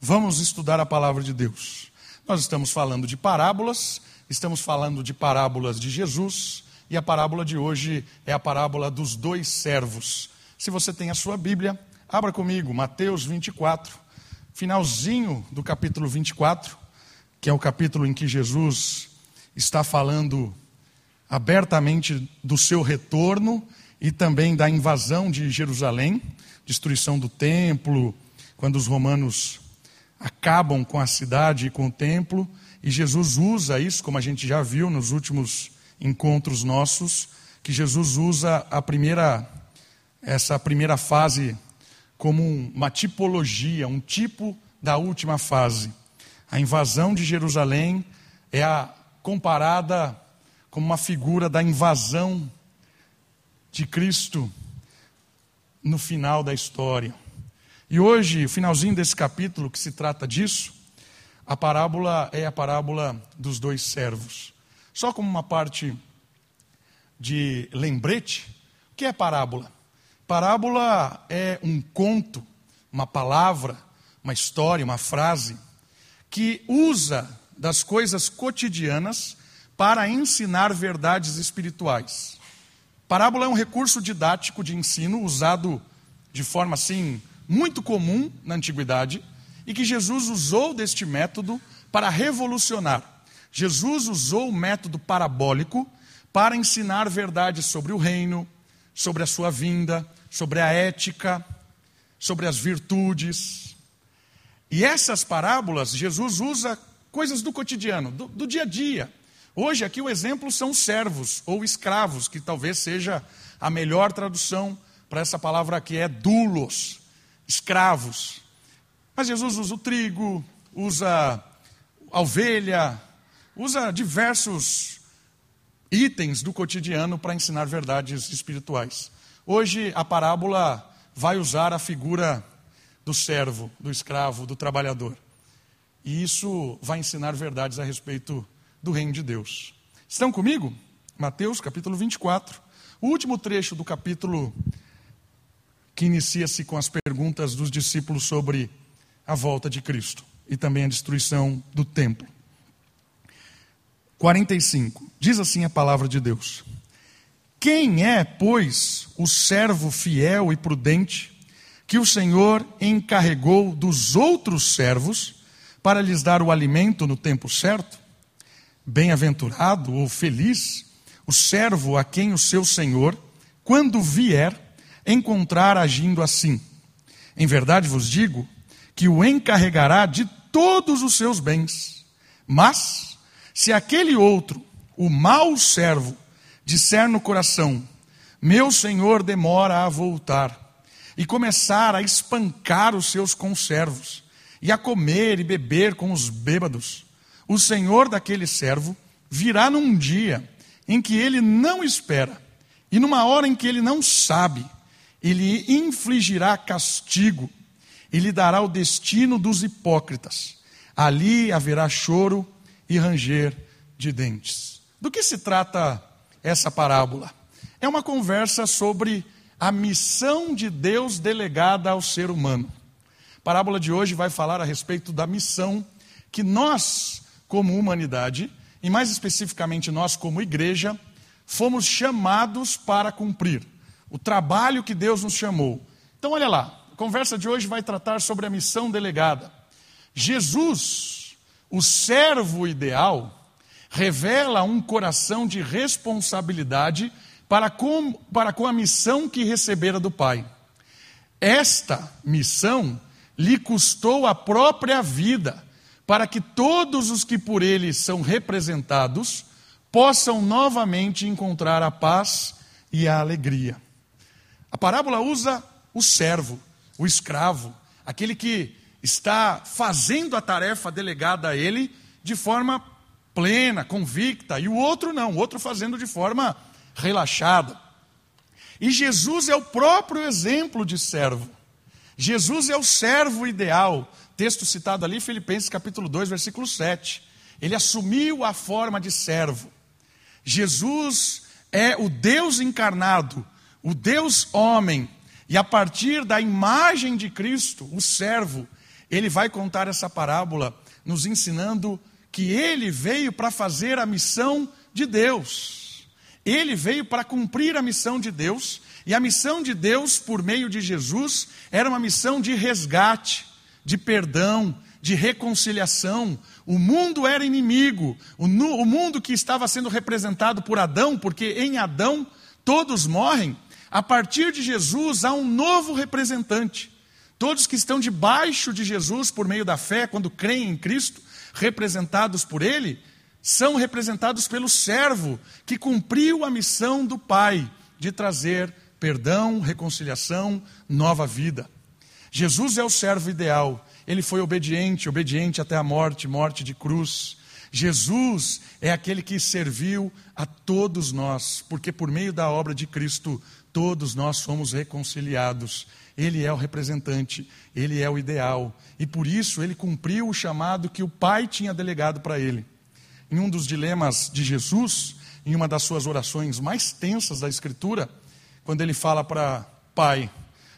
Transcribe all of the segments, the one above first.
Vamos estudar a palavra de Deus. Nós estamos falando de parábolas, estamos falando de parábolas de Jesus, e a parábola de hoje é a parábola dos dois servos. Se você tem a sua Bíblia, abra comigo, Mateus 24, finalzinho do capítulo 24, que é o capítulo em que Jesus está falando abertamente do seu retorno e também da invasão de Jerusalém, destruição do templo, quando os romanos acabam com a cidade e com o templo, e Jesus usa isso, como a gente já viu nos últimos encontros nossos, que Jesus usa a primeira essa primeira fase como uma tipologia, um tipo da última fase. A invasão de Jerusalém é a comparada como uma figura da invasão de Cristo no final da história. E hoje, finalzinho desse capítulo que se trata disso, a parábola é a parábola dos dois servos. Só como uma parte de lembrete, o que é parábola? Parábola é um conto, uma palavra, uma história, uma frase que usa das coisas cotidianas para ensinar verdades espirituais. Parábola é um recurso didático de ensino usado de forma assim muito comum na antiguidade e que Jesus usou deste método para revolucionar. Jesus usou o método parabólico para ensinar verdades sobre o reino, sobre a sua vinda, sobre a ética, sobre as virtudes. E essas parábolas, Jesus usa coisas do cotidiano, do, do dia a dia. Hoje, aqui o exemplo são servos ou escravos, que talvez seja a melhor tradução para essa palavra aqui, é dulos, escravos. Mas Jesus usa o trigo, usa a ovelha, usa diversos itens do cotidiano para ensinar verdades espirituais. Hoje a parábola vai usar a figura do servo, do escravo, do trabalhador. E isso vai ensinar verdades a respeito do reino de Deus. Estão comigo? Mateus capítulo 24. O último trecho do capítulo que inicia-se com as perguntas dos discípulos sobre a volta de Cristo e também a destruição do templo. 45. Diz assim a palavra de Deus: Quem é, pois, o servo fiel e prudente que o Senhor encarregou dos outros servos para lhes dar o alimento no tempo certo? Bem-aventurado ou feliz o servo a quem o seu Senhor, quando vier, encontrar agindo assim. Em verdade vos digo que o encarregará de todos os seus bens. Mas, se aquele outro, o mau servo, disser no coração: Meu senhor demora a voltar, e começar a espancar os seus conservos, e a comer e beber com os bêbados, o senhor daquele servo virá num dia em que ele não espera, e numa hora em que ele não sabe, ele infligirá castigo e lhe dará o destino dos hipócritas. Ali haverá choro e ranger de dentes. Do que se trata essa parábola? É uma conversa sobre a missão de Deus delegada ao ser humano. A parábola de hoje vai falar a respeito da missão que nós, como humanidade, e mais especificamente nós, como igreja, fomos chamados para cumprir o trabalho que Deus nos chamou. Então, olha lá, a conversa de hoje vai tratar sobre a missão delegada. Jesus, o servo ideal, revela um coração de responsabilidade para com, para com a missão que recebera do Pai. Esta missão lhe custou a própria vida, para que todos os que por ele são representados possam novamente encontrar a paz e a alegria. A parábola usa o servo, o escravo, aquele que está fazendo a tarefa delegada a ele de forma plena, convicta, e o outro não, o outro fazendo de forma relaxada. E Jesus é o próprio exemplo de servo. Jesus é o servo ideal. Texto citado ali, Filipenses capítulo 2, versículo 7. Ele assumiu a forma de servo. Jesus é o Deus encarnado, o Deus homem, e a partir da imagem de Cristo, o servo, ele vai contar essa parábola nos ensinando que ele veio para fazer a missão de Deus. Ele veio para cumprir a missão de Deus, e a missão de Deus por meio de Jesus era uma missão de resgate, de perdão, de reconciliação. O mundo era inimigo, o, mundo que estava sendo representado por Adão, porque em Adão todos morrem. A partir de Jesus há um novo representante. Todos que estão debaixo de Jesus por meio da fé, quando creem em Cristo, representados por Ele, são representados pelo servo que cumpriu a missão do Pai de trazer perdão, reconciliação, nova vida. Jesus é o servo ideal. Ele foi obediente, obediente até a morte, morte de cruz. Jesus é aquele que serviu a todos nós, porque por meio da obra de Cristo, todos nós somos reconciliados. Ele é o representante, ele é o ideal. E por isso ele cumpriu o chamado que o Pai tinha delegado para ele. Em um dos dilemas de Jesus, em uma das suas orações mais tensas da Escritura, quando ele fala para Pai,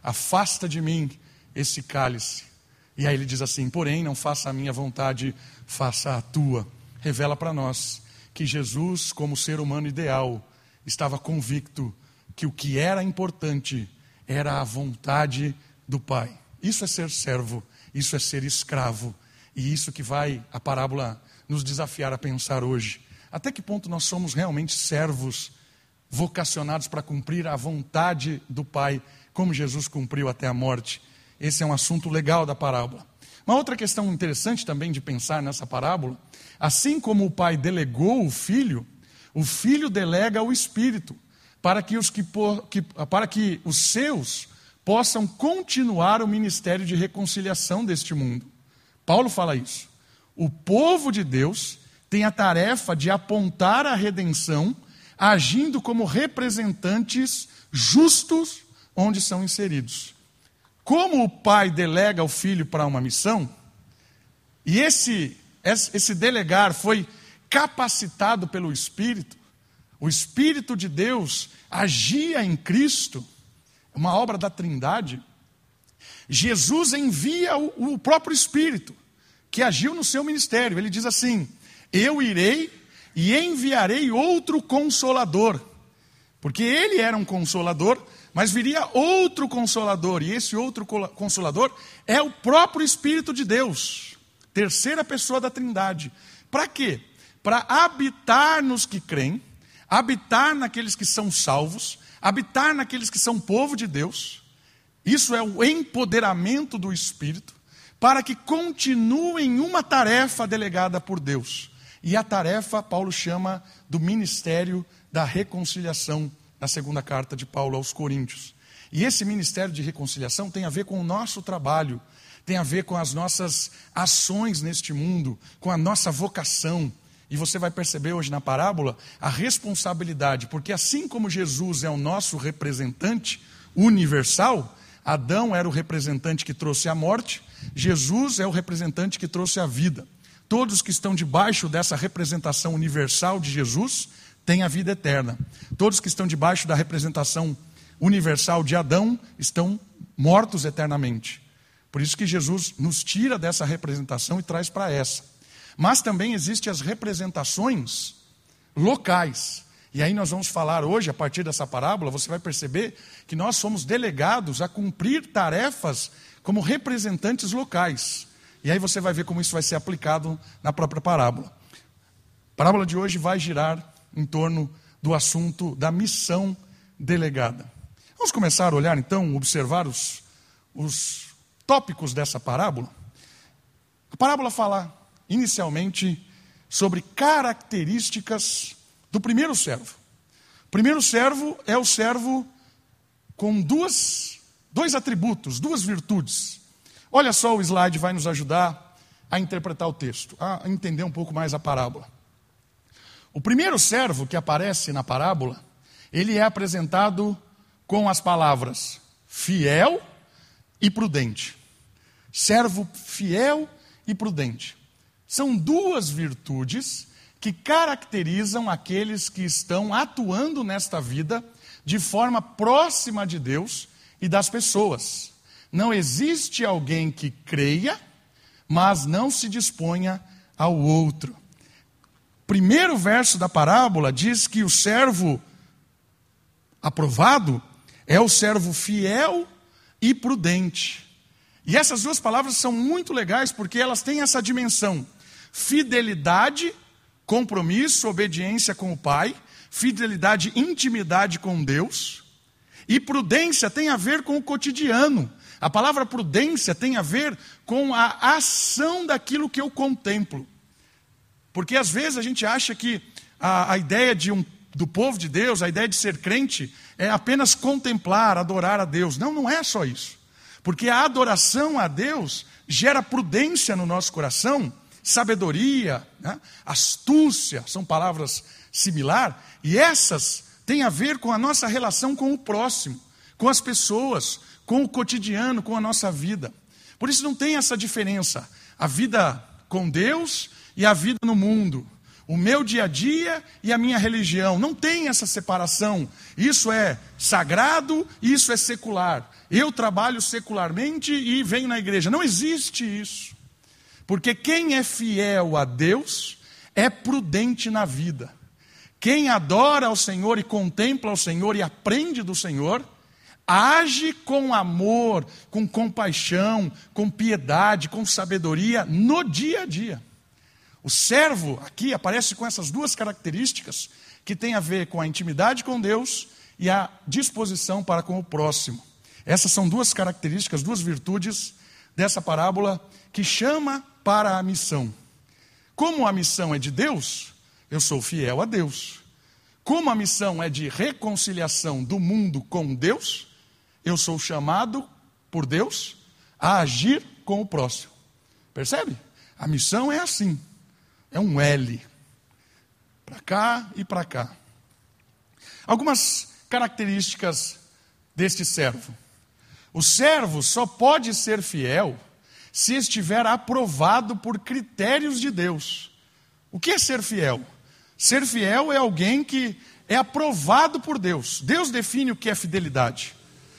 afasta de mim esse cálice. E aí ele diz assim: porém, não faça a minha vontade, faça a tua. Revela para nós que Jesus, como ser humano ideal, estava convicto que o que era importante era a vontade do Pai. Isso é ser servo, isso é ser escravo. E isso que vai a parábola nos desafiar a pensar hoje. Até que ponto nós somos realmente servos vocacionados para cumprir a vontade do Pai, como Jesus cumpriu até a morte? Esse é um assunto legal da parábola. Uma outra questão interessante também de pensar nessa parábola, assim como o Pai delegou o Filho, o Filho delega o Espírito para que os, que, que, para que os seus possam continuar o ministério de reconciliação deste mundo. Paulo fala isso. O povo de Deus tem a tarefa de apontar a redenção, agindo como representantes justos onde são inseridos. Como o pai delega o filho para uma missão, e esse, esse delegar foi capacitado pelo Espírito, o Espírito de Deus agia em Cristo, uma obra da Trindade. Jesus envia o, o próprio Espírito, que agiu no seu ministério. Ele diz assim: Eu irei e enviarei outro consolador. Porque ele era um consolador, mas viria outro consolador, e esse outro consolador é o próprio Espírito de Deus, terceira pessoa da Trindade. Para quê? Para habitar nos que creem habitar naqueles que são salvos, habitar naqueles que são povo de Deus. Isso é o empoderamento do Espírito, para que continuem uma tarefa delegada por Deus. E a tarefa, Paulo chama do ministério da reconciliação, na segunda carta de Paulo aos Coríntios. E esse ministério de reconciliação tem a ver com o nosso trabalho, tem a ver com as nossas ações neste mundo, com a nossa vocação, e você vai perceber hoje na parábola a responsabilidade, porque assim como Jesus é o nosso representante universal, Adão era o representante que trouxe a morte, Jesus é o representante que trouxe a vida. Todos que estão debaixo dessa representação universal de Jesus têm a vida eterna. Todos que estão debaixo da representação universal de Adão estão mortos eternamente. Por isso que Jesus nos tira dessa representação e traz para essa. Mas também existem as representações locais. E aí nós vamos falar hoje, a partir dessa parábola, você vai perceber que nós somos delegados a cumprir tarefas como representantes locais. E aí você vai ver como isso vai ser aplicado na própria parábola. A parábola de hoje vai girar em torno do assunto da missão delegada. Vamos começar a olhar então, observar os, os tópicos dessa parábola. A parábola fala inicialmente sobre características do primeiro servo. O primeiro servo é o servo com duas, dois atributos, duas virtudes. Olha só, o slide vai nos ajudar a interpretar o texto, a entender um pouco mais a parábola. O primeiro servo que aparece na parábola, ele é apresentado com as palavras fiel e prudente. Servo fiel e prudente. São duas virtudes que caracterizam aqueles que estão atuando nesta vida de forma próxima de Deus e das pessoas. Não existe alguém que creia mas não se disponha ao outro. Primeiro verso da parábola diz que o servo aprovado é o servo fiel e prudente. E essas duas palavras são muito legais porque elas têm essa dimensão: fidelidade, compromisso, obediência com o Pai, fidelidade, intimidade com Deus. E prudência tem a ver com o cotidiano. A palavra prudência tem a ver com a ação daquilo que eu contemplo. Porque às vezes a gente acha que a, a ideia de um, do povo de Deus, a ideia de ser crente, é apenas contemplar, adorar a Deus. Não, não é só isso. Porque a adoração a Deus gera prudência no nosso coração, sabedoria, né? astúcia, são palavras similares, e essas têm a ver com a nossa relação com o próximo, com as pessoas, com o cotidiano, com a nossa vida. Por isso não tem essa diferença. A vida com Deus e a vida no mundo. O meu dia a dia e a minha religião. Não tem essa separação. Isso é sagrado, isso é secular. Eu trabalho secularmente e venho na igreja. Não existe isso. Porque quem é fiel a Deus é prudente na vida. Quem adora ao Senhor e contempla ao Senhor e aprende do Senhor, age com amor, com compaixão, com piedade, com sabedoria no dia a dia. O servo aqui aparece com essas duas características que tem a ver com a intimidade com Deus e a disposição para com o próximo. Essas são duas características, duas virtudes dessa parábola que chama para a missão. Como a missão é de Deus, eu sou fiel a Deus. Como a missão é de reconciliação do mundo com Deus, eu sou chamado por Deus a agir com o próximo. Percebe? A missão é assim. É um L. Para cá e para cá. Algumas características deste servo. O servo só pode ser fiel se estiver aprovado por critérios de Deus. O que é ser fiel? Ser fiel é alguém que é aprovado por Deus. Deus define o que é fidelidade.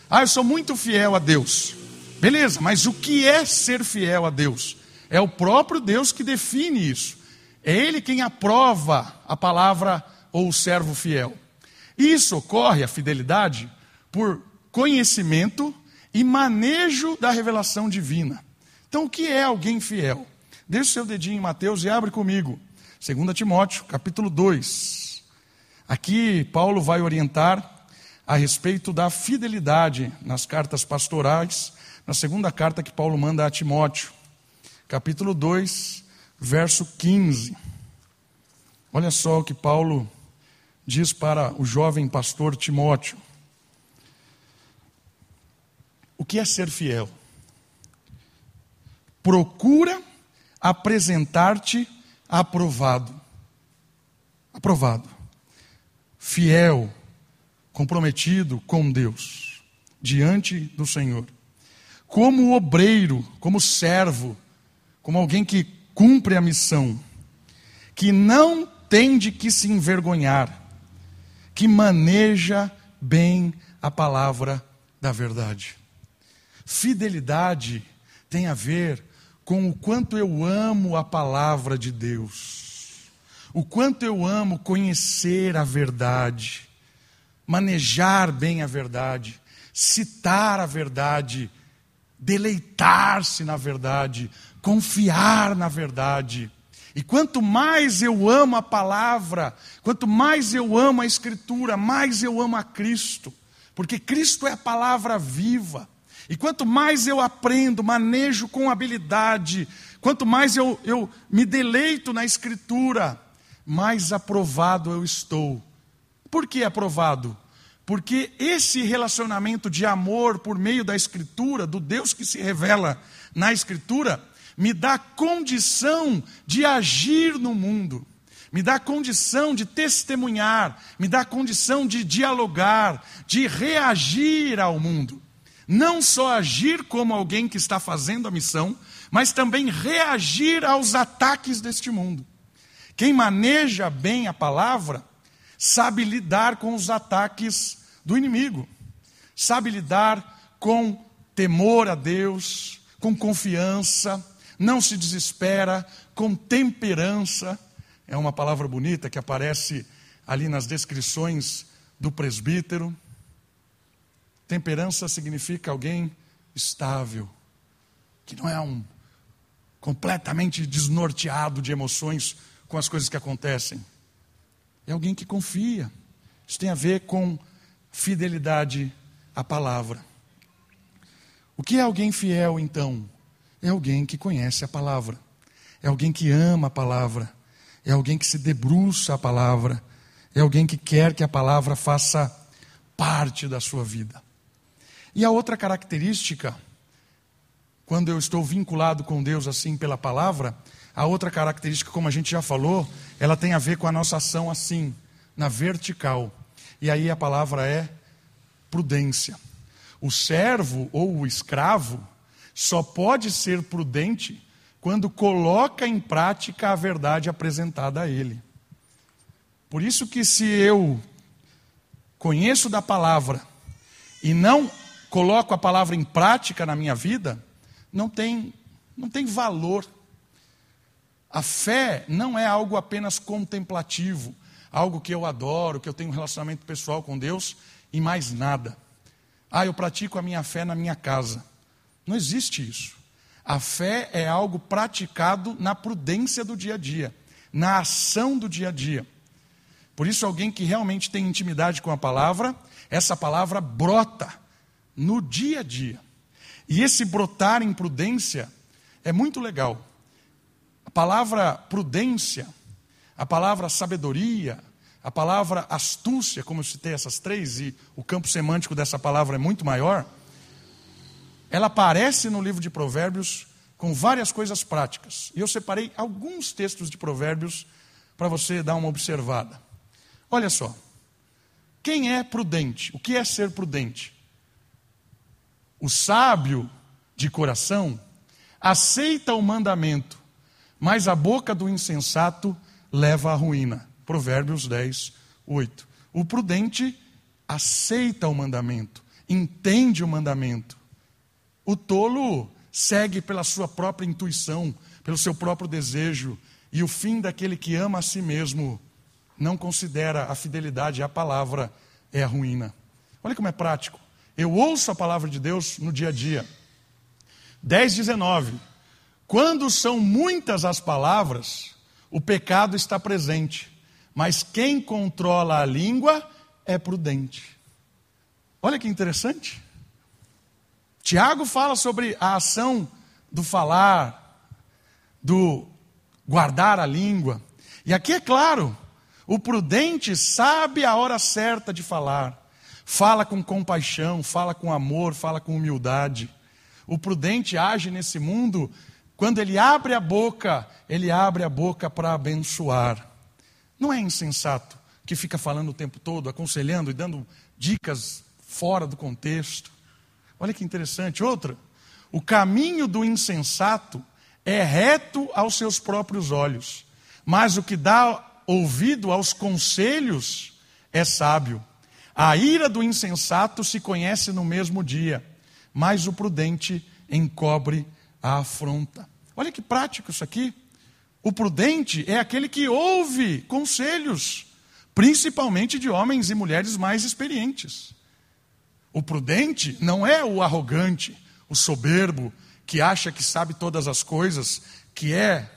Ah, eu sou muito fiel a Deus. Beleza, mas o que é ser fiel a Deus? É o próprio Deus que define isso. É Ele quem aprova a palavra ou o servo fiel. Isso ocorre, a fidelidade, por conhecimento e manejo da revelação divina. Então, o que é alguém fiel? Deixe o seu dedinho em Mateus e abre comigo. 2 Timóteo, capítulo 2. Aqui, Paulo vai orientar a respeito da fidelidade nas cartas pastorais, na segunda carta que Paulo manda a Timóteo, capítulo 2, verso 15. Olha só o que Paulo diz para o jovem pastor Timóteo. O que é ser fiel? Procura apresentar-te aprovado. Aprovado. Fiel, comprometido com Deus, diante do Senhor. Como obreiro, como servo, como alguém que cumpre a missão, que não tem de que se envergonhar, que maneja bem a palavra da verdade. Fidelidade tem a ver com o quanto eu amo a palavra de Deus, o quanto eu amo conhecer a verdade, manejar bem a verdade, citar a verdade, deleitar-se na verdade, confiar na verdade. E quanto mais eu amo a palavra, quanto mais eu amo a Escritura, mais eu amo a Cristo, porque Cristo é a palavra viva. E quanto mais eu aprendo, manejo com habilidade, quanto mais eu, eu me deleito na Escritura, mais aprovado eu estou. Por que aprovado? Porque esse relacionamento de amor por meio da Escritura, do Deus que se revela na Escritura, me dá condição de agir no mundo, me dá condição de testemunhar, me dá condição de dialogar, de reagir ao mundo. Não só agir como alguém que está fazendo a missão, mas também reagir aos ataques deste mundo. Quem maneja bem a palavra sabe lidar com os ataques do inimigo, sabe lidar com temor a Deus, com confiança, não se desespera, com temperança. É uma palavra bonita que aparece ali nas descrições do presbítero. Temperança significa alguém estável, que não é um completamente desnorteado de emoções com as coisas que acontecem. É alguém que confia. Isso tem a ver com fidelidade à palavra. O que é alguém fiel, então? É alguém que conhece a palavra, é alguém que ama a palavra, é alguém que se debruça a palavra, é alguém que quer que a palavra faça parte da sua vida. E a outra característica, quando eu estou vinculado com Deus assim pela palavra, a outra característica, como a gente já falou, ela tem a ver com a nossa ação assim, na vertical. E aí a palavra é prudência. O servo ou o escravo só pode ser prudente quando coloca em prática a verdade apresentada a ele. Por isso que se eu conheço da palavra e não coloco a palavra em prática na minha vida, não tem não tem valor. A fé não é algo apenas contemplativo, algo que eu adoro, que eu tenho um relacionamento pessoal com Deus e mais nada. Ah, eu pratico a minha fé na minha casa. Não existe isso. A fé é algo praticado na prudência do dia a dia, na ação do dia a dia. Por isso, alguém que realmente tem intimidade com a palavra, essa palavra brota no dia a dia. E esse brotar em prudência é muito legal. A palavra prudência, a palavra sabedoria, a palavra astúcia, como eu citei essas três, e o campo semântico dessa palavra é muito maior, ela aparece no livro de Provérbios com várias coisas práticas. E eu separei alguns textos de Provérbios para você dar uma observada. Olha só. Quem é prudente? O que é ser prudente? O sábio de coração aceita o mandamento, mas a boca do insensato leva à ruína. Provérbios 10, 8. O prudente aceita o mandamento, entende o mandamento. O tolo segue pela sua própria intuição, pelo seu próprio desejo, e o fim daquele que ama a si mesmo não considera a fidelidade à palavra é a ruína. Olha como é prático. Eu ouço a palavra de Deus no dia a dia. 10, 19. Quando são muitas as palavras, o pecado está presente mas quem controla a língua é prudente. Olha que interessante. Tiago fala sobre a ação do falar, do guardar a língua. E aqui é claro, o prudente sabe a hora certa de falar. Fala com compaixão, fala com amor, fala com humildade. O prudente age nesse mundo, quando ele abre a boca, ele abre a boca para abençoar. Não é insensato que fica falando o tempo todo, aconselhando e dando dicas fora do contexto. Olha que interessante. Outra, o caminho do insensato é reto aos seus próprios olhos, mas o que dá ouvido aos conselhos é sábio. A ira do insensato se conhece no mesmo dia, mas o prudente encobre a afronta. Olha que prático isso aqui. O prudente é aquele que ouve conselhos, principalmente de homens e mulheres mais experientes. O prudente não é o arrogante, o soberbo, que acha que sabe todas as coisas, que é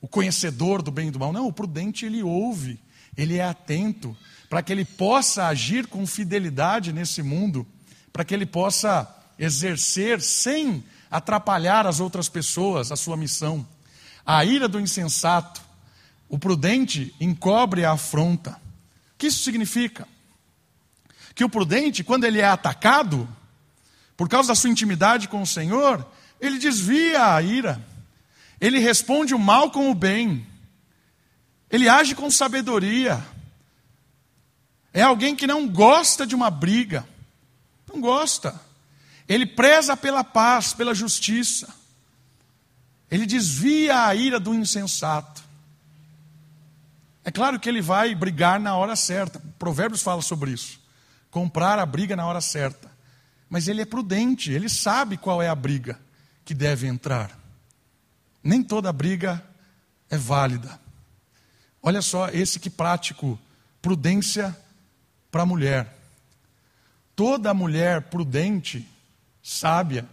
o conhecedor do bem e do mal. Não, o prudente ele ouve, ele é atento, para que ele possa agir com fidelidade nesse mundo, para que ele possa exercer sem atrapalhar as outras pessoas a sua missão. A ira do insensato, o prudente encobre a afronta. O que isso significa? Que o prudente, quando ele é atacado, por causa da sua intimidade com o Senhor, ele desvia a ira, ele responde o mal com o bem, ele age com sabedoria. É alguém que não gosta de uma briga, não gosta. Ele preza pela paz, pela justiça. Ele desvia a ira do insensato. É claro que ele vai brigar na hora certa. Provérbios fala sobre isso. Comprar a briga na hora certa. Mas ele é prudente, ele sabe qual é a briga que deve entrar. Nem toda briga é válida. Olha só esse que prático, prudência para a mulher. Toda mulher prudente, sábia,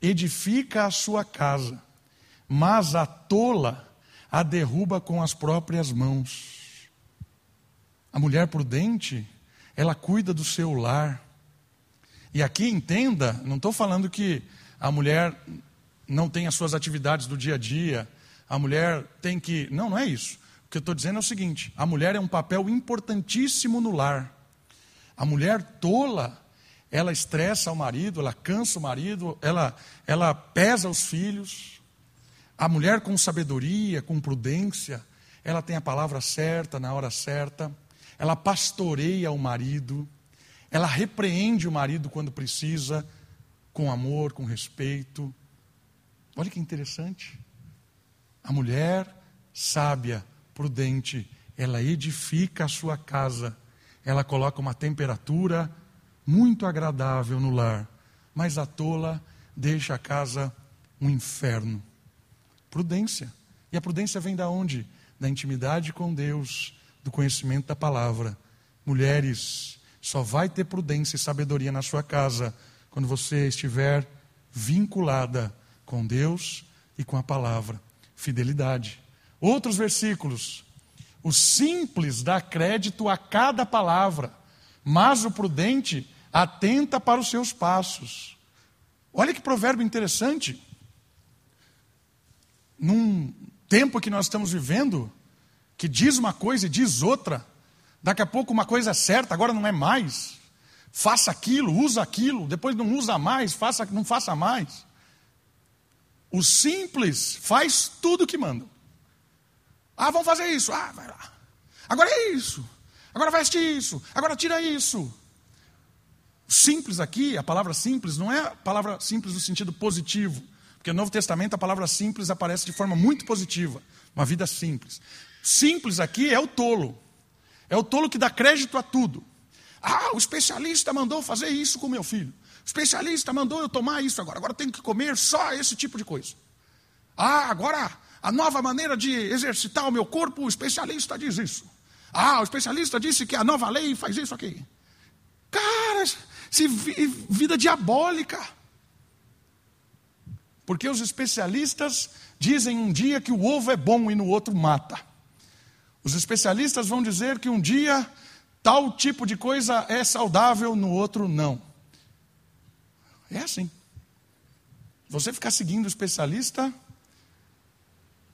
edifica a sua casa, mas a tola a derruba com as próprias mãos. A mulher prudente, ela cuida do seu lar. E aqui entenda, não estou falando que a mulher não tem as suas atividades do dia a dia, a mulher tem que. Não, não é isso. O que eu estou dizendo é o seguinte: a mulher é um papel importantíssimo no lar. A mulher tola, ela estressa o marido, ela cansa o marido, ela, ela pesa os filhos. A mulher com sabedoria, com prudência, ela tem a palavra certa na hora certa, ela pastoreia o marido, ela repreende o marido quando precisa, com amor, com respeito. Olha que interessante. A mulher sábia, prudente, ela edifica a sua casa, ela coloca uma temperatura muito agradável no lar, mas a tola deixa a casa um inferno. Prudência. E a prudência vem da onde? Da intimidade com Deus, do conhecimento da palavra. Mulheres, só vai ter prudência e sabedoria na sua casa quando você estiver vinculada com Deus e com a palavra. Fidelidade. Outros versículos. O simples dá crédito a cada palavra, mas o prudente atenta para os seus passos. Olha que provérbio interessante. Num tempo que nós estamos vivendo, que diz uma coisa e diz outra, daqui a pouco uma coisa é certa, agora não é mais faça aquilo, usa aquilo, depois não usa mais, faça, não faça mais. O simples faz tudo o que manda. Ah, vamos fazer isso. Ah, vai lá. Agora é isso. Agora veste isso. Agora tira isso. Simples aqui, a palavra simples, não é a palavra simples no sentido positivo. Porque no Novo Testamento a palavra simples aparece de forma muito positiva. Uma vida simples. Simples aqui é o tolo. É o tolo que dá crédito a tudo. Ah, o especialista mandou fazer isso com meu filho. O especialista mandou eu tomar isso agora. Agora eu tenho que comer só esse tipo de coisa. Ah, agora a nova maneira de exercitar o meu corpo, o especialista diz isso. Ah, o especialista disse que a nova lei faz isso aqui. Cara, se vida diabólica. Porque os especialistas dizem um dia que o ovo é bom e no outro mata. Os especialistas vão dizer que um dia tal tipo de coisa é saudável, no outro não. É assim. Você ficar seguindo o especialista,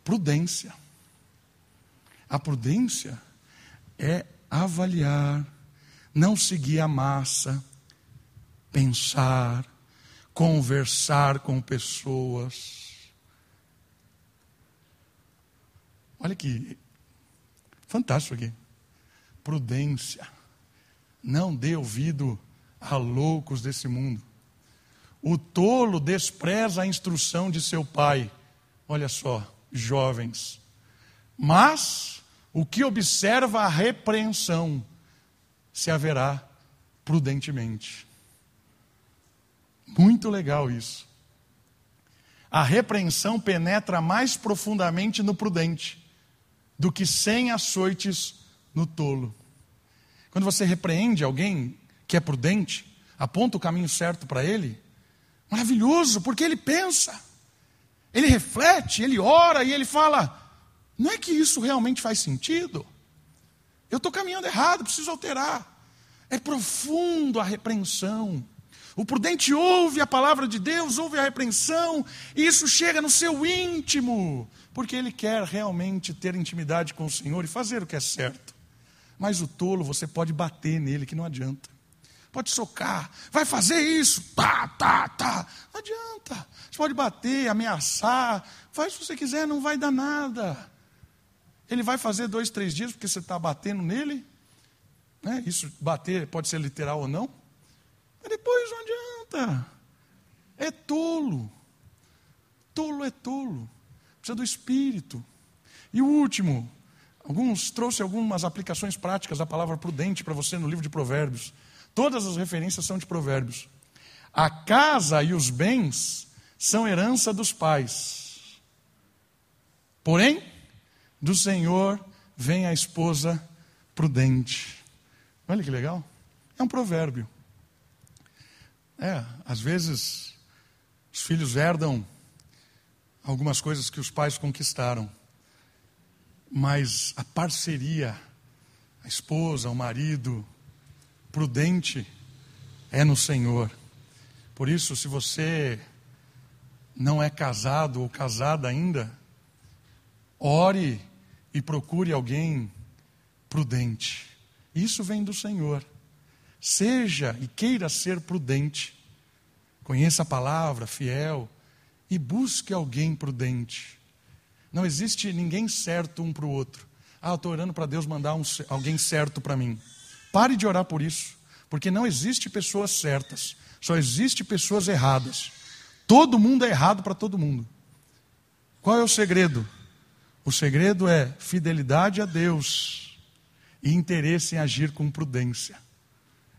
prudência. A prudência é avaliar, não seguir a massa, pensar, conversar com pessoas. Olha que fantástico aqui prudência. Não dê ouvido a loucos desse mundo. O tolo despreza a instrução de seu pai. Olha só, jovens. Mas o que observa a repreensão se haverá prudentemente. Muito legal isso. A repreensão penetra mais profundamente no prudente do que cem açoites no tolo. Quando você repreende alguém que é prudente, aponta o caminho certo para ele, maravilhoso, porque ele pensa, ele reflete, ele ora e ele fala: não é que isso realmente faz sentido? Eu estou caminhando errado, preciso alterar. É profundo a repreensão. O prudente ouve a palavra de Deus, ouve a repreensão, e isso chega no seu íntimo, porque ele quer realmente ter intimidade com o Senhor e fazer o que é certo. Mas o tolo, você pode bater nele, que não adianta. Pode socar, vai fazer isso, tá, tá, tá. Não adianta. Você pode bater, ameaçar, faz o que você quiser, não vai dar nada. Ele vai fazer dois, três dias porque você está batendo nele. Né? Isso, bater pode ser literal ou não. Mas depois não adianta. É tolo. Tolo é tolo. Precisa do espírito. E o último, Alguns trouxe algumas aplicações práticas da palavra prudente para você no livro de Provérbios. Todas as referências são de Provérbios. A casa e os bens são herança dos pais. Porém, do Senhor vem a esposa prudente. Olha que legal. É um provérbio. É, às vezes os filhos herdam algumas coisas que os pais conquistaram, mas a parceria, a esposa, o marido, prudente, é no Senhor. Por isso, se você não é casado ou casada ainda, ore e procure alguém prudente. Isso vem do Senhor. Seja e queira ser prudente. Conheça a palavra, fiel, e busque alguém prudente. Não existe ninguém certo um para o outro. Ah, estou orando para Deus mandar um, alguém certo para mim. Pare de orar por isso, porque não existe pessoas certas, só existe pessoas erradas. Todo mundo é errado para todo mundo. Qual é o segredo? O segredo é fidelidade a Deus e interesse em agir com prudência.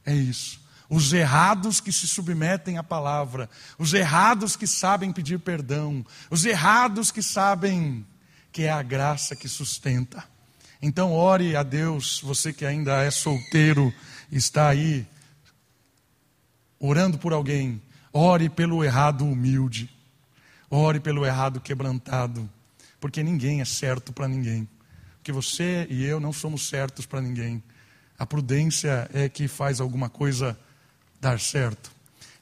É isso. Os errados que se submetem à palavra, os errados que sabem pedir perdão, os errados que sabem que é a graça que sustenta. Então, ore a Deus, você que ainda é solteiro, está aí orando por alguém, ore pelo errado humilde, ore pelo errado quebrantado, porque ninguém é certo para ninguém. Porque você e eu não somos certos para ninguém. A prudência é que faz alguma coisa dar certo.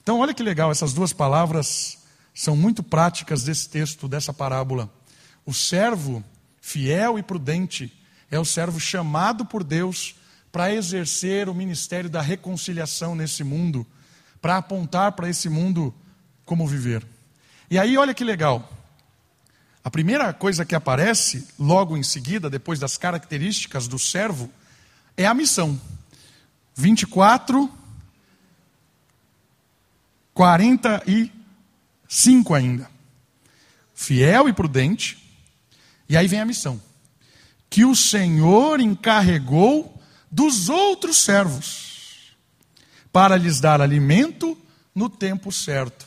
Então, olha que legal, essas duas palavras são muito práticas desse texto, dessa parábola. O servo fiel e prudente é o servo chamado por Deus para exercer o ministério da reconciliação nesse mundo, para apontar para esse mundo como viver. E aí, olha que legal. A primeira coisa que aparece logo em seguida, depois das características do servo, é a missão. 24, 45 ainda. Fiel e prudente. E aí vem a missão. Que o Senhor encarregou dos outros servos, para lhes dar alimento no tempo certo.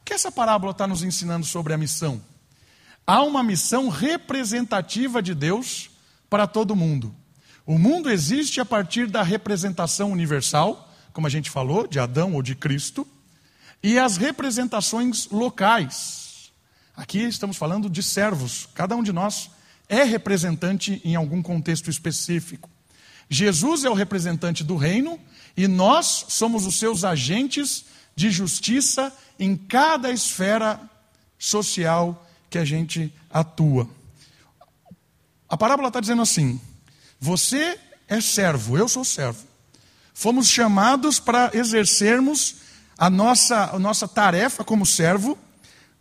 O que essa parábola está nos ensinando sobre a missão? Há uma missão representativa de Deus para todo mundo. O mundo existe a partir da representação universal, como a gente falou, de Adão ou de Cristo, e as representações locais. Aqui estamos falando de servos, cada um de nós é representante em algum contexto específico. Jesus é o representante do reino e nós somos os seus agentes de justiça em cada esfera social que a gente atua. A parábola está dizendo assim: você é servo, eu sou servo. Fomos chamados para exercermos a nossa, a nossa tarefa como servo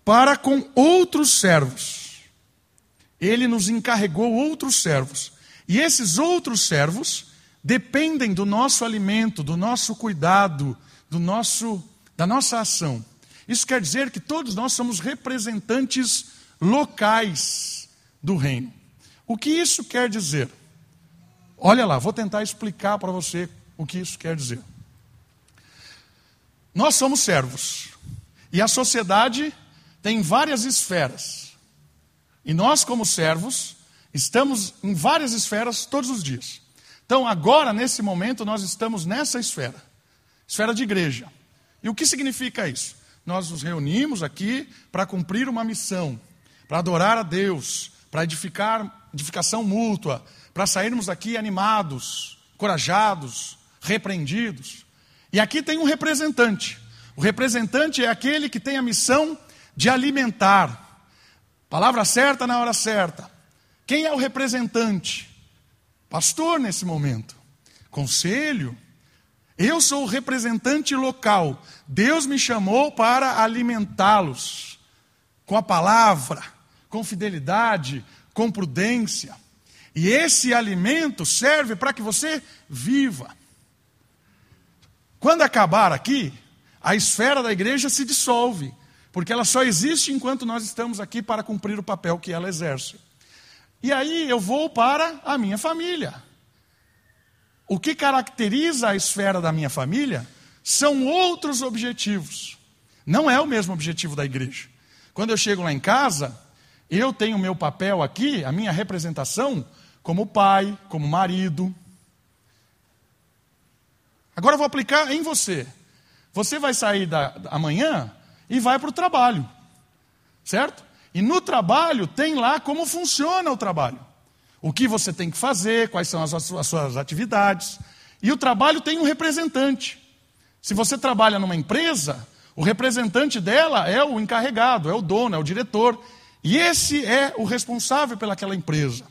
para com outros servos. Ele nos encarregou outros servos. E esses outros servos dependem do nosso alimento, do nosso cuidado, do nosso, da nossa ação. Isso quer dizer que todos nós somos representantes locais do reino. O que isso quer dizer? Olha lá, vou tentar explicar para você o que isso quer dizer. Nós somos servos. E a sociedade tem várias esferas. E nós, como servos, estamos em várias esferas todos os dias. Então, agora, nesse momento, nós estamos nessa esfera esfera de igreja. E o que significa isso? Nós nos reunimos aqui para cumprir uma missão, para adorar a Deus, para edificar edificação mútua, para sairmos daqui animados, corajados, repreendidos. E aqui tem um representante. O representante é aquele que tem a missão de alimentar. Palavra certa na hora certa. Quem é o representante? Pastor nesse momento. Conselho. Eu sou o representante local. Deus me chamou para alimentá-los com a palavra, com fidelidade, com prudência. E esse alimento serve para que você viva. Quando acabar aqui, a esfera da igreja se dissolve, porque ela só existe enquanto nós estamos aqui para cumprir o papel que ela exerce. E aí eu vou para a minha família. O que caracteriza a esfera da minha família são outros objetivos. Não é o mesmo objetivo da igreja. Quando eu chego lá em casa, Eu tenho o meu papel aqui, a minha representação, como pai, como marido. Agora eu vou aplicar em você. Você vai sair da, amanhã e vai para o trabalho, certo? E no trabalho tem lá como funciona o trabalho. O que você tem que fazer, quais são as, as suas atividades. E o trabalho tem um representante. Se você trabalha numa empresa, o representante dela é o encarregado, é o dono, é o diretor. E esse é o responsável pelaquela empresa.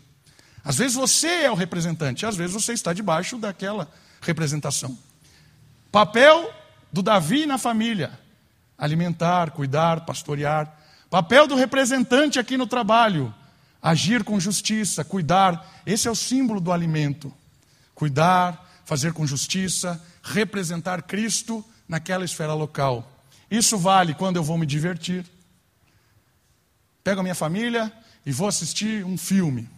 Às vezes você é o representante, às vezes você está debaixo daquela representação. Papel do Davi na família: alimentar, cuidar, pastorear. Papel do representante aqui no trabalho: agir com justiça, cuidar. Esse é o símbolo do alimento. Cuidar, fazer com justiça, representar Cristo naquela esfera local. Isso vale quando eu vou me divertir. Pego a minha família e vou assistir um filme.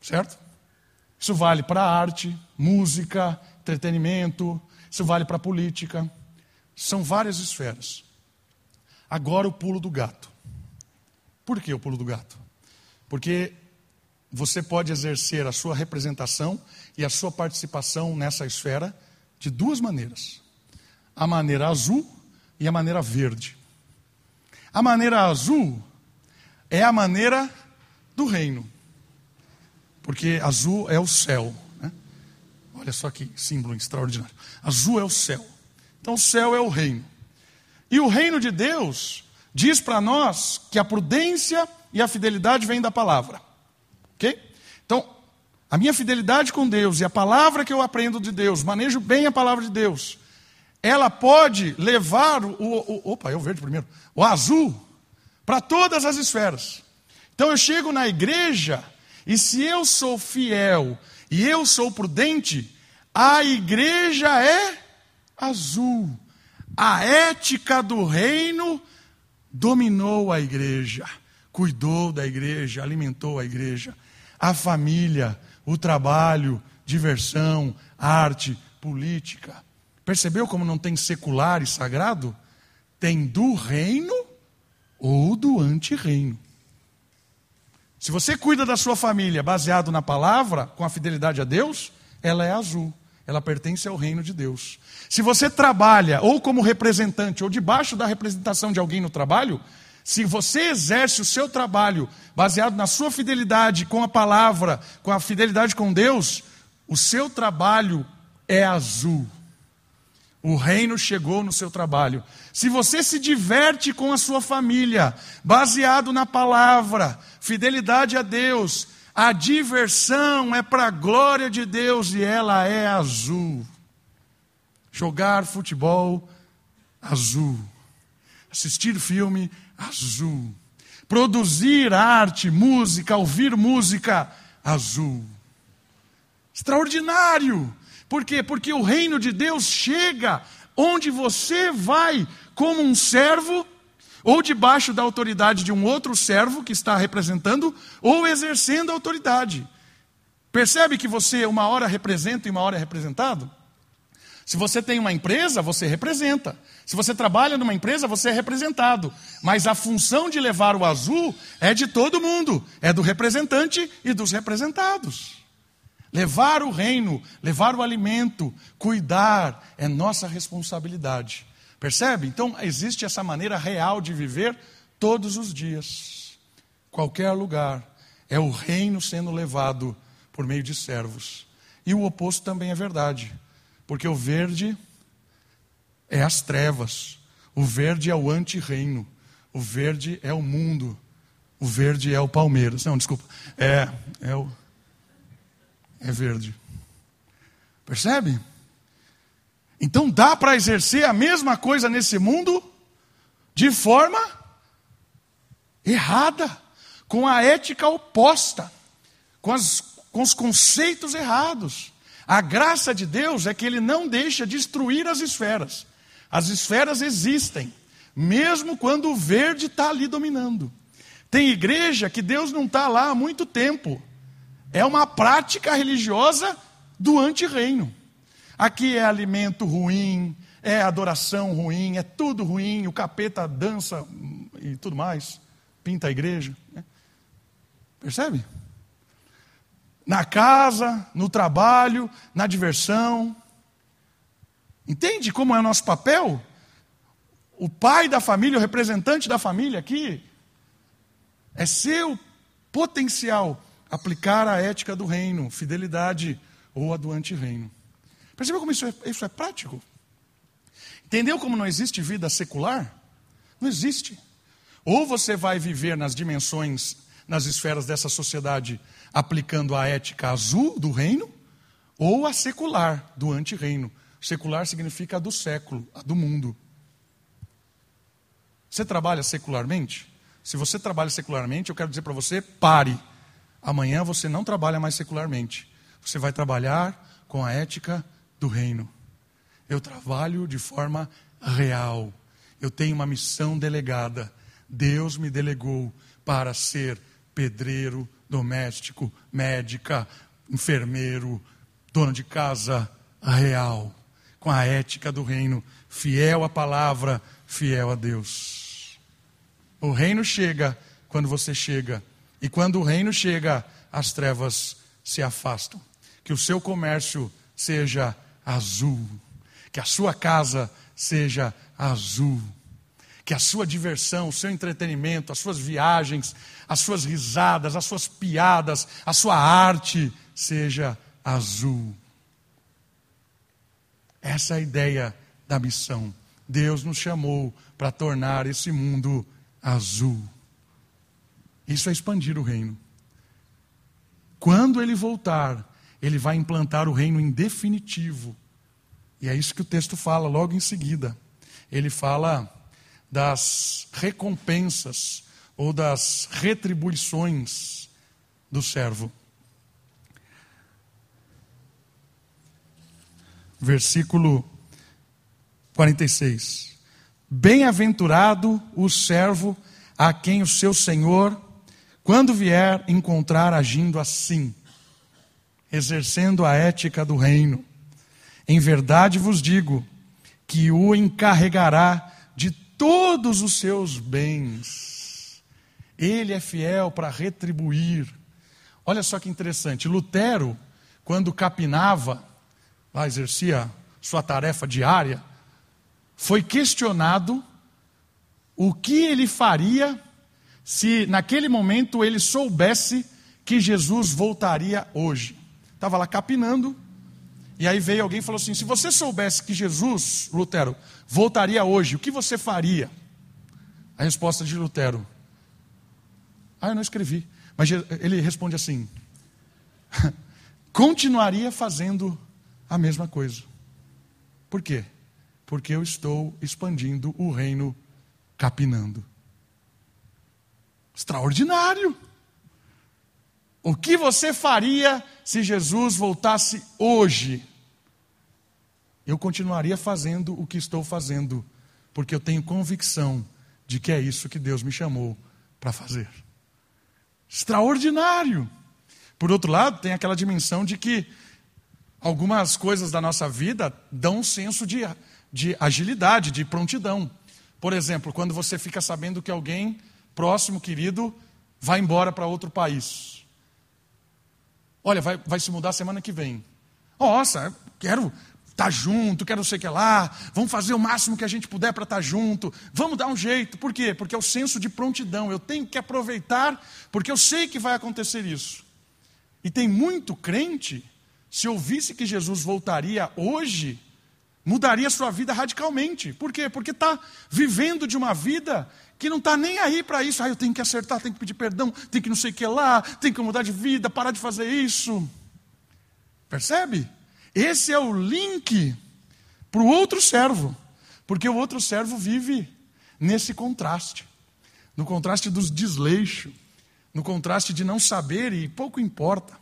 Certo? Isso vale para arte, música, entretenimento, isso vale para política. São várias esferas. Agora o pulo do gato. Por que o pulo do gato? Porque você pode exercer a sua representação e a sua participação nessa esfera de duas maneiras: a maneira azul e a maneira verde. A maneira azul é a maneira do reino, porque azul é o céu. Né? Olha só que símbolo extraordinário: azul é o céu. Então, o céu é o reino. E o reino de Deus diz para nós que a prudência e a fidelidade vêm da palavra. Ok? Então, a minha fidelidade com Deus e a palavra que eu aprendo de Deus, manejo bem a palavra de Deus, ela pode levar o, o opa, é o verde primeiro, o azul para todas as esferas. Então eu chego na igreja e se eu sou fiel e eu sou prudente, a igreja é azul. A ética do reino dominou a igreja, cuidou da igreja, alimentou a igreja. A família, o trabalho, diversão, arte, política. Percebeu como não tem secular e sagrado? Tem do reino ou do anti-reino. Se você cuida da sua família baseado na palavra, com a fidelidade a Deus, ela é azul ela pertence ao reino de Deus. Se você trabalha ou como representante ou debaixo da representação de alguém no trabalho, se você exerce o seu trabalho baseado na sua fidelidade com a palavra, com a fidelidade com Deus, o seu trabalho é azul. O reino chegou no seu trabalho. Se você se diverte com a sua família, baseado na palavra, fidelidade a Deus, a diversão é para a glória de Deus e ela é azul. Jogar futebol, azul. Assistir filme, azul. Produzir arte, música, ouvir música, azul. Extraordinário. Por quê? Porque o reino de Deus chega onde você vai como um servo ou debaixo da autoridade de um outro servo que está representando, ou exercendo a autoridade. Percebe que você uma hora representa e uma hora é representado? Se você tem uma empresa, você representa. Se você trabalha numa empresa, você é representado. Mas a função de levar o azul é de todo mundo, é do representante e dos representados. Levar o reino, levar o alimento, cuidar, é nossa responsabilidade. Percebe? Então existe essa maneira real de viver todos os dias, qualquer lugar. É o reino sendo levado por meio de servos. E o oposto também é verdade, porque o verde é as trevas, o verde é o anti-reino, o verde é o mundo, o verde é o Palmeiras. Não, desculpa, é, é o. É verde. Percebe? Então dá para exercer a mesma coisa nesse mundo de forma errada, com a ética oposta, com, as, com os conceitos errados. A graça de Deus é que Ele não deixa destruir as esferas. As esferas existem, mesmo quando o verde está ali dominando. Tem igreja que Deus não está lá há muito tempo. É uma prática religiosa do antirreino. Aqui é alimento ruim, é adoração ruim, é tudo ruim, o capeta dança e tudo mais. pinta a igreja. Né? Percebe? Na casa, no trabalho, na diversão. Entende como é o nosso papel? O pai da família, o representante da família aqui, é seu potencial aplicar a ética do reino, fidelidade ou a do antirreino. Percebeu como isso é, isso é prático? Entendeu como não existe vida secular? Não existe. Ou você vai viver nas dimensões, nas esferas dessa sociedade, aplicando a ética azul do reino, ou a secular do antirreino. Secular significa a do século, a do mundo. Você trabalha secularmente? Se você trabalha secularmente, eu quero dizer para você: pare. Amanhã você não trabalha mais secularmente. Você vai trabalhar com a ética do reino. Eu trabalho de forma real. Eu tenho uma missão delegada. Deus me delegou para ser pedreiro, doméstico, médica, enfermeiro, dono de casa real, com a ética do reino, fiel à palavra, fiel a Deus. O reino chega quando você chega. E quando o reino chega, as trevas se afastam. Que o seu comércio seja azul. Que a sua casa seja azul. Que a sua diversão, o seu entretenimento, as suas viagens, as suas risadas, as suas piadas, a sua arte seja azul. Essa é a ideia da missão. Deus nos chamou para tornar esse mundo azul. Isso é expandir o reino. Quando ele voltar, ele vai implantar o reino em definitivo. E é isso que o texto fala logo em seguida. Ele fala das recompensas ou das retribuições do servo. Versículo 46. Bem-aventurado o servo a quem o seu senhor, quando vier, encontrar agindo assim, exercendo a ética do reino. Em verdade vos digo que o encarregará de todos os seus bens. Ele é fiel para retribuir. Olha só que interessante. Lutero, quando capinava, lá exercia sua tarefa diária, foi questionado o que ele faria se naquele momento ele soubesse que Jesus voltaria hoje. Estava lá capinando, e aí veio alguém e falou assim: se você soubesse que Jesus, Lutero, voltaria hoje, o que você faria? A resposta de Lutero: Ah, eu não escrevi. Mas ele responde assim: continuaria fazendo a mesma coisa. Por quê? porque eu estou expandindo o reino capinando. Extraordinário! O que você faria se Jesus voltasse hoje? Eu continuaria fazendo o que estou fazendo, porque eu tenho convicção de que é isso que Deus me chamou para fazer. Extraordinário! Por outro lado, tem aquela dimensão de que algumas coisas da nossa vida dão um senso de de agilidade, de prontidão. Por exemplo, quando você fica sabendo que alguém próximo, querido, vai embora para outro país. Olha, vai, vai se mudar semana que vem. Nossa, quero estar tá junto, quero sei que lá, vamos fazer o máximo que a gente puder para estar tá junto, vamos dar um jeito. Por quê? Porque é o senso de prontidão. Eu tenho que aproveitar, porque eu sei que vai acontecer isso. E tem muito crente, se ouvisse que Jesus voltaria hoje, mudaria sua vida radicalmente. Por quê? Porque está vivendo de uma vida que não está nem aí para isso. Ah, eu tenho que acertar, tenho que pedir perdão, tenho que não sei o que lá, tenho que mudar de vida, parar de fazer isso. Percebe? Esse é o link para o outro servo. Porque o outro servo vive nesse contraste no contraste dos desleixos, no contraste de não saber e pouco importa.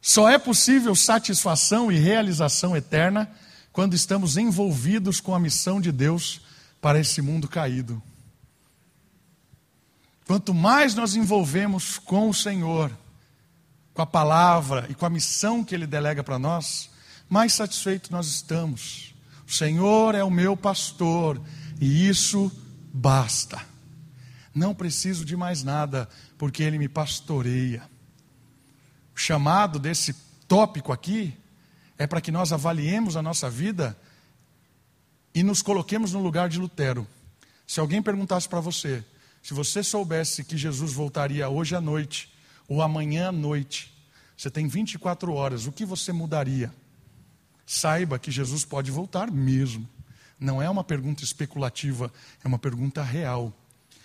Só é possível satisfação e realização eterna quando estamos envolvidos com a missão de Deus para esse mundo caído. Quanto mais nós envolvemos com o Senhor, com a palavra e com a missão que Ele delega para nós, mais satisfeitos nós estamos. O Senhor é o meu pastor e isso basta. Não preciso de mais nada, porque Ele me pastoreia. O chamado desse tópico aqui é para que nós avaliemos a nossa vida e nos coloquemos no lugar de Lutero. Se alguém perguntasse para você, se você soubesse que Jesus voltaria hoje à noite ou amanhã à noite, você tem 24 horas, o que você mudaria? Saiba que Jesus pode voltar mesmo. Não é uma pergunta especulativa, é uma pergunta real.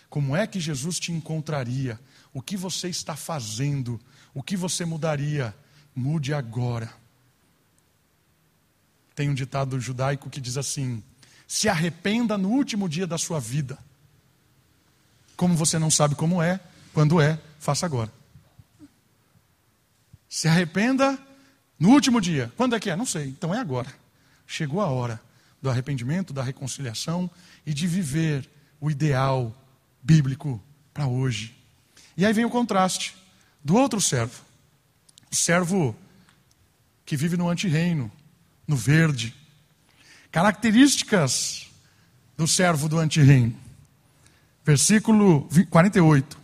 Como é que Jesus te encontraria? O que você está fazendo? O que você mudaria? Mude agora. Tem um ditado judaico que diz assim: se arrependa no último dia da sua vida. Como você não sabe como é, quando é, faça agora. Se arrependa no último dia. Quando é que é? Não sei. Então é agora. Chegou a hora do arrependimento, da reconciliação e de viver o ideal bíblico para hoje. E aí vem o contraste do outro servo. O servo que vive no antirreino, no verde. Características do servo do antirreino. Versículo 48.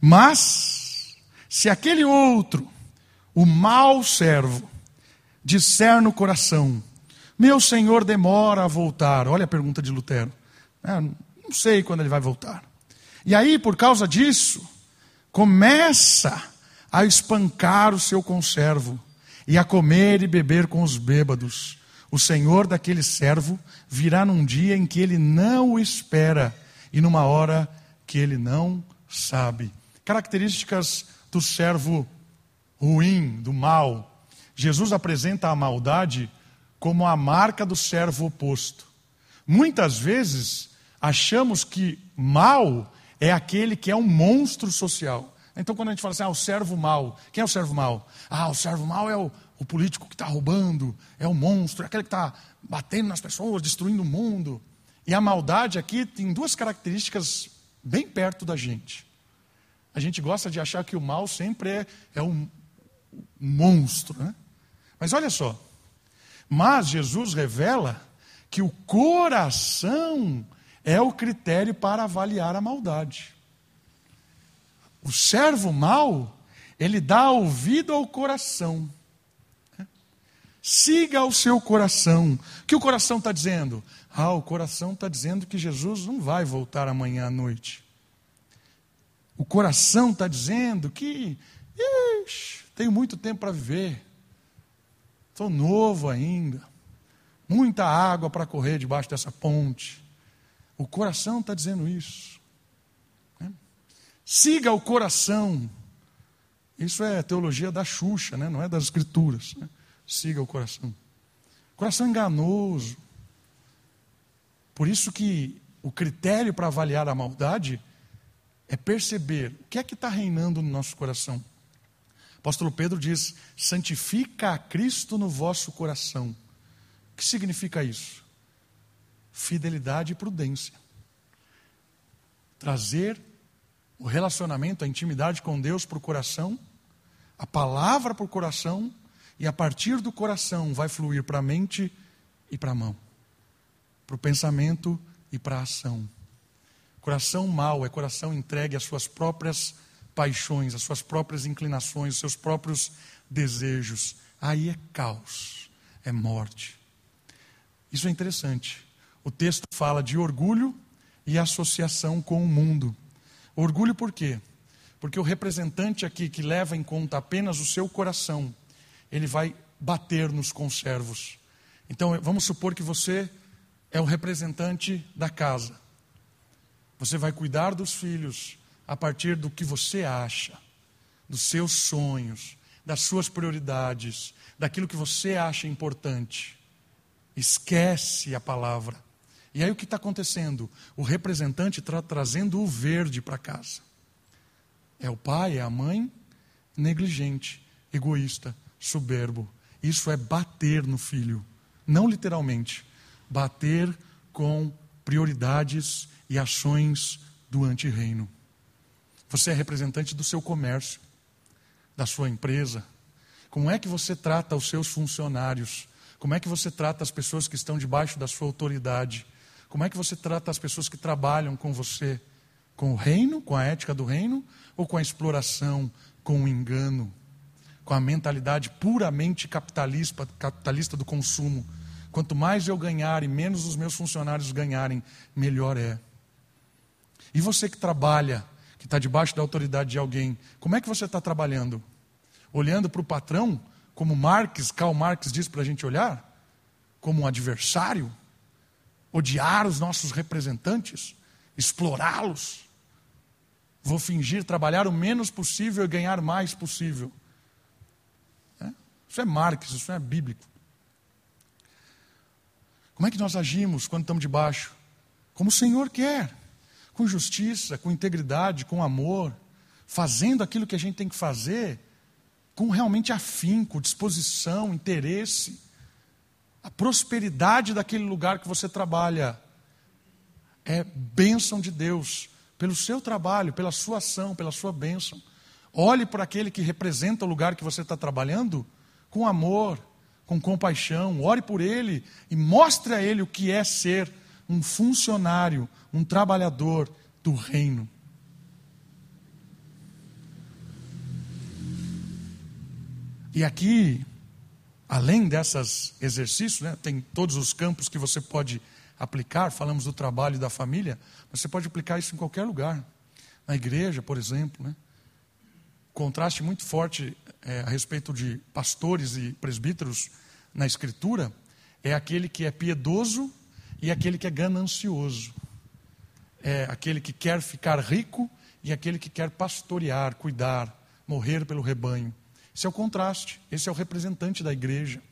Mas, se aquele outro, o mau servo, disser no coração: Meu senhor demora a voltar. Olha a pergunta de Lutero. É, não sei quando ele vai voltar. E aí, por causa disso, começa a espancar o seu conservo e a comer e beber com os bêbados. O senhor daquele servo virá num dia em que ele não o espera e numa hora que ele não sabe. Características do servo ruim, do mal. Jesus apresenta a maldade como a marca do servo oposto. Muitas vezes achamos que mal é aquele que é um monstro social. Então, quando a gente fala assim, ah, o servo mal, quem é o servo mal? Ah, o servo mal é o, o político que está roubando, é o monstro, é aquele que está batendo nas pessoas, destruindo o mundo. E a maldade aqui tem duas características bem perto da gente. A gente gosta de achar que o mal sempre é, é um monstro, né? Mas olha só, mas Jesus revela que o coração é o critério para avaliar a maldade. O servo mau, ele dá ouvido ao coração. Siga o seu coração. O que o coração está dizendo? Ah, o coração está dizendo que Jesus não vai voltar amanhã à noite. O coração está dizendo que ixi, tenho muito tempo para viver. Estou novo ainda. Muita água para correr debaixo dessa ponte. O coração está dizendo isso. Siga o coração. Isso é teologia da Xuxa, né? não é das Escrituras. Né? Siga o coração. Coração enganoso. Por isso que o critério para avaliar a maldade é perceber o que é que está reinando no nosso coração. O apóstolo Pedro diz: santifica a Cristo no vosso coração. O que significa isso? Fidelidade e prudência. Trazer o relacionamento, a intimidade com Deus para o coração, a palavra para o coração, e a partir do coração vai fluir para a mente e para a mão, para o pensamento e para a ação. Coração mau é coração entregue às suas próprias paixões, às suas próprias inclinações, aos seus próprios desejos. Aí é caos, é morte. Isso é interessante. O texto fala de orgulho e associação com o mundo. Orgulho por quê? Porque o representante aqui que leva em conta apenas o seu coração, ele vai bater nos conservos. Então, vamos supor que você é o representante da casa. Você vai cuidar dos filhos a partir do que você acha, dos seus sonhos, das suas prioridades, daquilo que você acha importante. Esquece a palavra. E aí o que está acontecendo? O representante está trazendo o verde para casa. É o pai, é a mãe, negligente, egoísta, soberbo. Isso é bater no filho. Não literalmente. Bater com prioridades e ações do antirreino. Você é representante do seu comércio, da sua empresa. Como é que você trata os seus funcionários? Como é que você trata as pessoas que estão debaixo da sua autoridade? Como é que você trata as pessoas que trabalham com você? Com o reino, com a ética do reino, ou com a exploração, com o engano, com a mentalidade puramente capitalista, capitalista do consumo? Quanto mais eu ganhar e menos os meus funcionários ganharem, melhor é. E você que trabalha, que está debaixo da autoridade de alguém, como é que você está trabalhando? Olhando para o patrão, como Marx, Karl Marx diz para a gente olhar? Como um adversário? Odiar os nossos representantes? Explorá-los? Vou fingir trabalhar o menos possível e ganhar mais possível. Isso é Marx, isso é bíblico. Como é que nós agimos quando estamos debaixo? Como o Senhor quer, com justiça, com integridade, com amor, fazendo aquilo que a gente tem que fazer, com realmente afinco, disposição, interesse, a prosperidade daquele lugar que você trabalha. É bênção de Deus, pelo seu trabalho, pela sua ação, pela sua bênção. Olhe para aquele que representa o lugar que você está trabalhando com amor, com compaixão, ore por ele e mostre a ele o que é ser um funcionário, um trabalhador do reino. E aqui, além desses exercícios, né, tem todos os campos que você pode aplicar, falamos do trabalho e da família, mas você pode aplicar isso em qualquer lugar. Na igreja, por exemplo. Né? Contraste muito forte é, a respeito de pastores e presbíteros na Escritura é aquele que é piedoso e aquele que é ganancioso. É aquele que quer ficar rico e aquele que quer pastorear, cuidar, morrer pelo rebanho. Esse é o contraste, esse é o representante da igreja.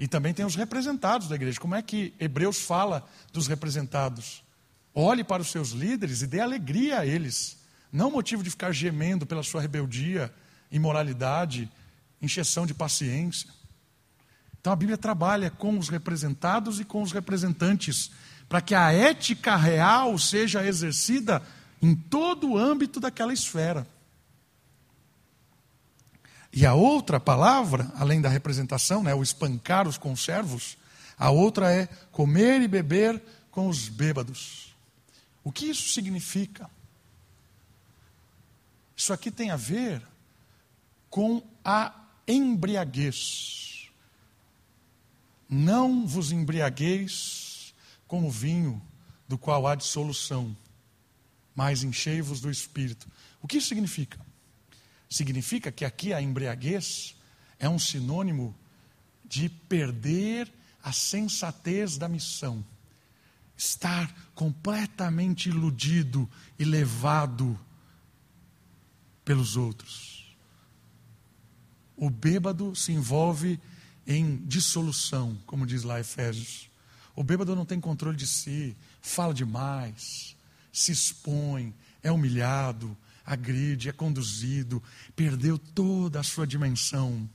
E também tem os representados da igreja. Como é que Hebreus fala dos representados? Olhe para os seus líderes e dê alegria a eles. Não motivo de ficar gemendo pela sua rebeldia, imoralidade, encheção de paciência. Então a Bíblia trabalha com os representados e com os representantes, para que a ética real seja exercida em todo o âmbito daquela esfera. E a outra palavra, além da representação, né, o espancar os conservos, a outra é comer e beber com os bêbados. O que isso significa? Isso aqui tem a ver com a embriaguez. Não vos embriagueis com o vinho do qual há dissolução, mas enchei-vos do espírito. O que isso significa? Significa que aqui a embriaguez é um sinônimo de perder a sensatez da missão, estar completamente iludido e levado pelos outros. O bêbado se envolve em dissolução, como diz lá Efésios. O bêbado não tem controle de si, fala demais, se expõe, é humilhado, agride, é conduzido, perdeu toda a sua dimensão.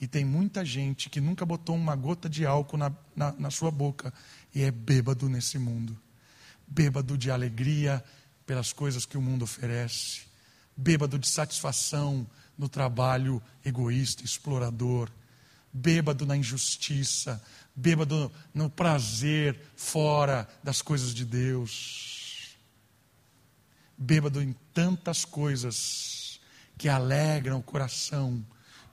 E tem muita gente que nunca botou uma gota de álcool na, na, na sua boca e é bêbado nesse mundo. Bêbado de alegria pelas coisas que o mundo oferece, bêbado de satisfação no trabalho egoísta, explorador, bêbado na injustiça, bêbado no prazer fora das coisas de Deus, bêbado em tantas coisas que alegram o coração,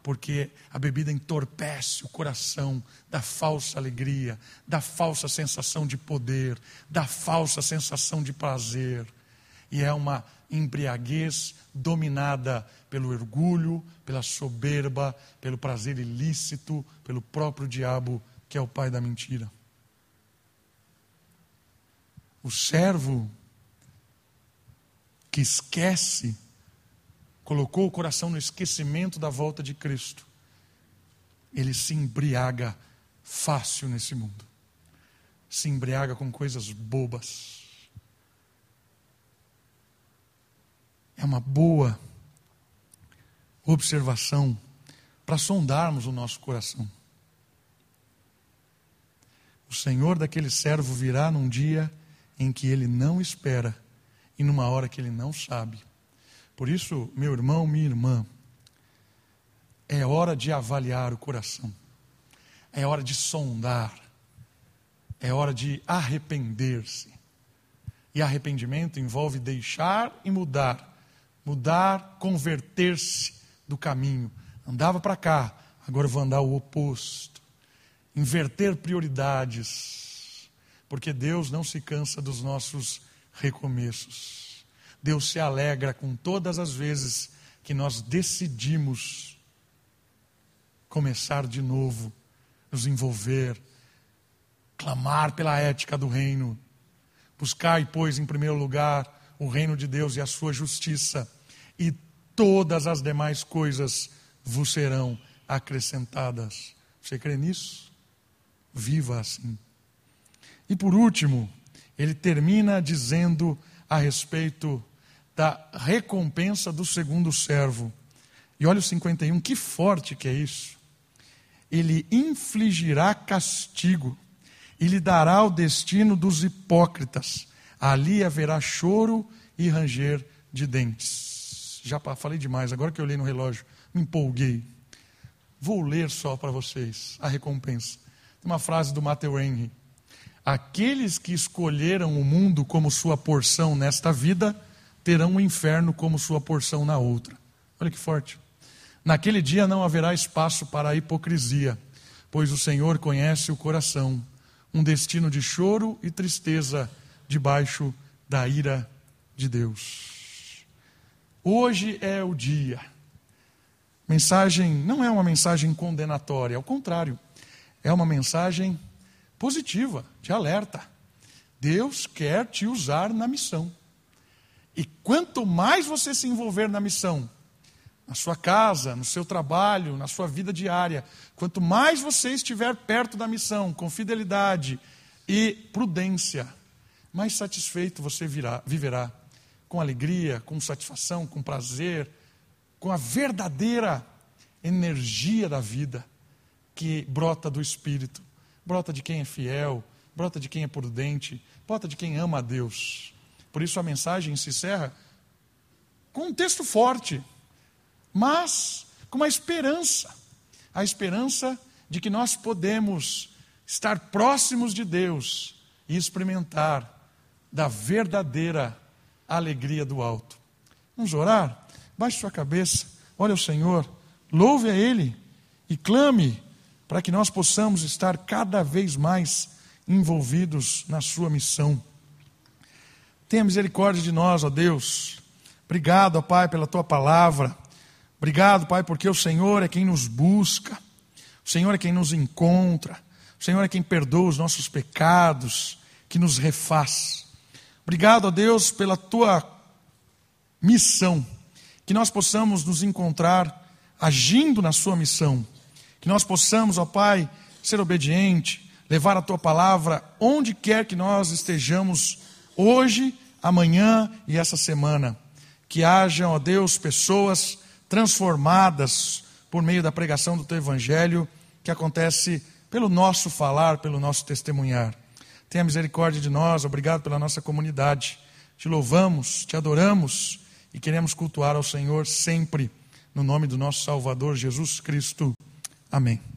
porque a bebida entorpece o coração da falsa alegria, da falsa sensação de poder, da falsa sensação de prazer, e é uma embriaguez dominada pelo orgulho, pela soberba, pelo prazer ilícito, pelo próprio diabo, que é o pai da mentira. O servo que esquece, colocou o coração no esquecimento da volta de Cristo, ele se embriaga fácil nesse mundo. Se embriaga com coisas bobas é uma boa observação para sondarmos o nosso coração. O Senhor daquele servo virá num dia em que ele não espera e numa hora que ele não sabe. Por isso, meu irmão, minha irmã, é hora de avaliar o coração, é hora de sondar, é hora de arrepender-se, E arrependimento envolve deixar e mudar. Mudar, converter-se do caminho. Andava para cá, agora vou andar o oposto. Inverter prioridades. Porque Deus não se cansa dos nossos recomeços. Deus se alegra com todas as vezes que nós decidimos começar de novo, nos envolver, clamar pela ética do reino. Buscai, pois, em primeiro lugar o reino de Deus e a sua justiça, e todas as demais coisas vos serão acrescentadas. Você crê nisso? Viva assim. E por último, ele termina dizendo a respeito da recompensa do segundo servo. E olha o 51, que forte que é isso. Ele infligirá castigo e lhe dará o destino dos hipócritas. Ali haverá choro e ranger de dentes. Já falei demais, agora que eu olhei no relógio, me empolguei. Vou ler só para vocês a recompensa. Tem uma frase do Matthew Henry. Aqueles que escolheram o mundo como sua porção nesta vida, terão o inferno como sua porção na outra. Olha que forte. Naquele dia não haverá espaço para a hipocrisia, pois o Senhor conhece o coração um destino de choro e tristeza debaixo da ira de Deus. Hoje é o dia. Mensagem não é uma mensagem condenatória, ao contrário, é uma mensagem positiva, de alerta. Deus quer te usar na missão. E quanto mais você se envolver na missão, na sua casa, no seu trabalho, na sua vida diária. Quanto mais você estiver perto da missão, com fidelidade e prudência, mais satisfeito você virá, viverá. Com alegria, com satisfação, com prazer, com a verdadeira energia da vida que brota do Espírito, brota de quem é fiel, brota de quem é prudente, brota de quem ama a Deus. Por isso a mensagem se encerra com um texto forte mas com uma esperança a esperança de que nós podemos estar próximos de Deus e experimentar da verdadeira alegria do alto. Vamos orar? Baixe sua cabeça, olhe ao Senhor, louve a Ele e clame para que nós possamos estar cada vez mais envolvidos na Sua missão. Tenha misericórdia de nós, ó Deus. Obrigado, ó Pai, pela Tua palavra. Obrigado, Pai, porque o Senhor é quem nos busca, o Senhor é quem nos encontra, o Senhor é quem perdoa os nossos pecados, que nos refaz. Obrigado, ó Deus, pela tua missão, que nós possamos nos encontrar agindo na sua missão, que nós possamos, ó Pai, ser obediente, levar a tua palavra onde quer que nós estejamos hoje, amanhã e essa semana. Que hajam, ó Deus, pessoas transformadas por meio da pregação do teu evangelho, que acontece pelo nosso falar, pelo nosso testemunhar. Tenha misericórdia de nós, obrigado pela nossa comunidade. Te louvamos, te adoramos e queremos cultuar ao Senhor sempre, no nome do nosso Salvador Jesus Cristo. Amém.